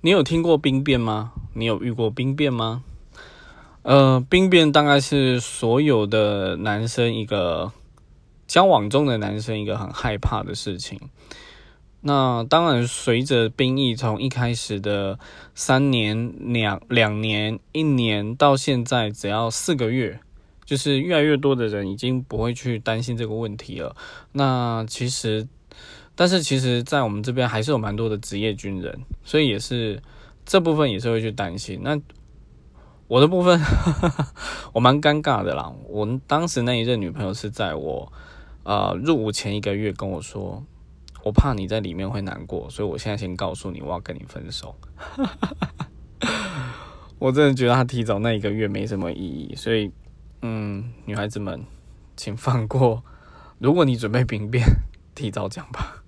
你有听过兵变吗？你有遇过兵变吗？呃，兵变大概是所有的男生一个交往中的男生一个很害怕的事情。那当然，随着兵役从一开始的三年、两两年、一年，到现在只要四个月，就是越来越多的人已经不会去担心这个问题了。那其实，但是其实，在我们这边还是有蛮多的职业军人，所以也是这部分也是会去担心。那我的部分，我蛮尴尬的啦。我当时那一任女朋友是在我呃入伍前一个月跟我说。我怕你在里面会难过，所以我现在先告诉你，我要跟你分手。我真的觉得他提早那一个月没什么意义，所以，嗯，女孩子们，请放过。如果你准备兵变，提早讲吧。